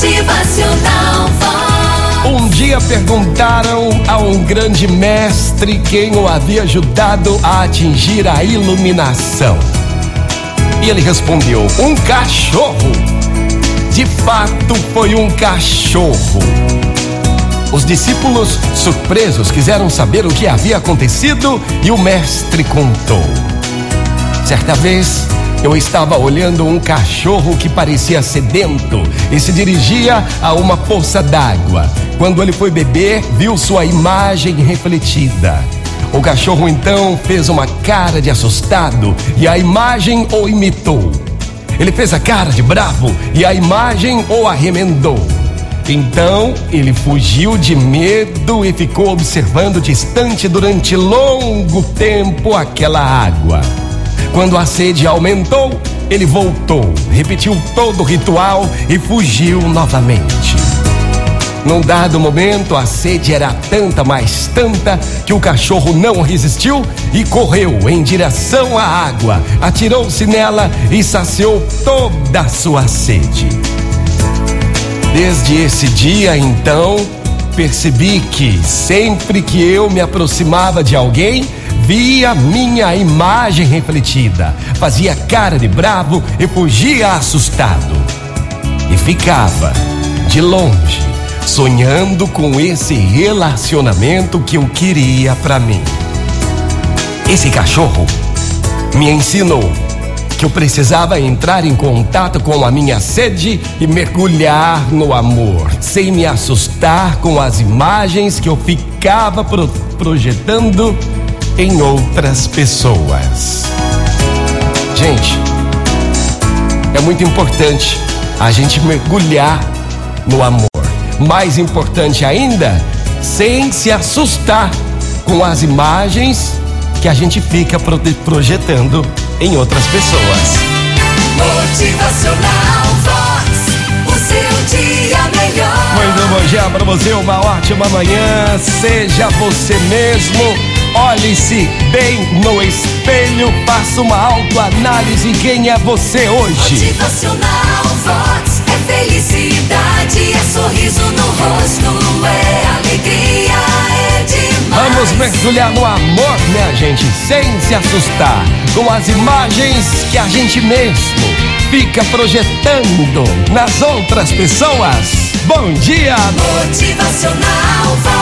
Motivacional Vox. Um dia perguntaram a um grande mestre quem o havia ajudado a atingir a iluminação. E ele respondeu: Um cachorro. De fato, foi um cachorro. Os discípulos, surpresos, quiseram saber o que havia acontecido e o mestre contou. Certa vez, eu estava olhando um cachorro que parecia sedento e se dirigia a uma poça d'água. Quando ele foi beber, viu sua imagem refletida. O cachorro então fez uma cara de assustado e a imagem o imitou. Ele fez a cara de bravo e a imagem o arremendou. Então ele fugiu de medo e ficou observando distante durante longo tempo aquela água. Quando a sede aumentou, ele voltou, repetiu todo o ritual e fugiu novamente. Num dado momento, a sede era tanta, mais tanta, que o cachorro não resistiu e correu em direção à água, atirou-se nela e saciou toda a sua sede. Desde esse dia, então, percebi que sempre que eu me aproximava de alguém, via minha imagem refletida, fazia cara de bravo e fugia assustado. E ficava de longe, sonhando com esse relacionamento que eu queria para mim. Esse cachorro me ensinou que eu precisava entrar em contato com a minha sede e mergulhar no amor, sem me assustar com as imagens que eu ficava pro projetando em outras pessoas. Gente, é muito importante a gente mergulhar no amor. Mais importante ainda, sem se assustar com as imagens que a gente fica projetando em outras pessoas. Motivacional Vox. O seu dia melhor. Muito bom dia para você, uma ótima manhã. Seja você mesmo. Olhe-se bem no espelho, faça uma autoanálise. Quem é você hoje? Motivacional Vox. É felicidade, é sorriso no rosto, é alegria, é demais. Vamos mergulhar no amor, minha gente, sem se assustar com as imagens que a gente mesmo fica projetando nas outras pessoas. Bom dia! Motivacional Vox.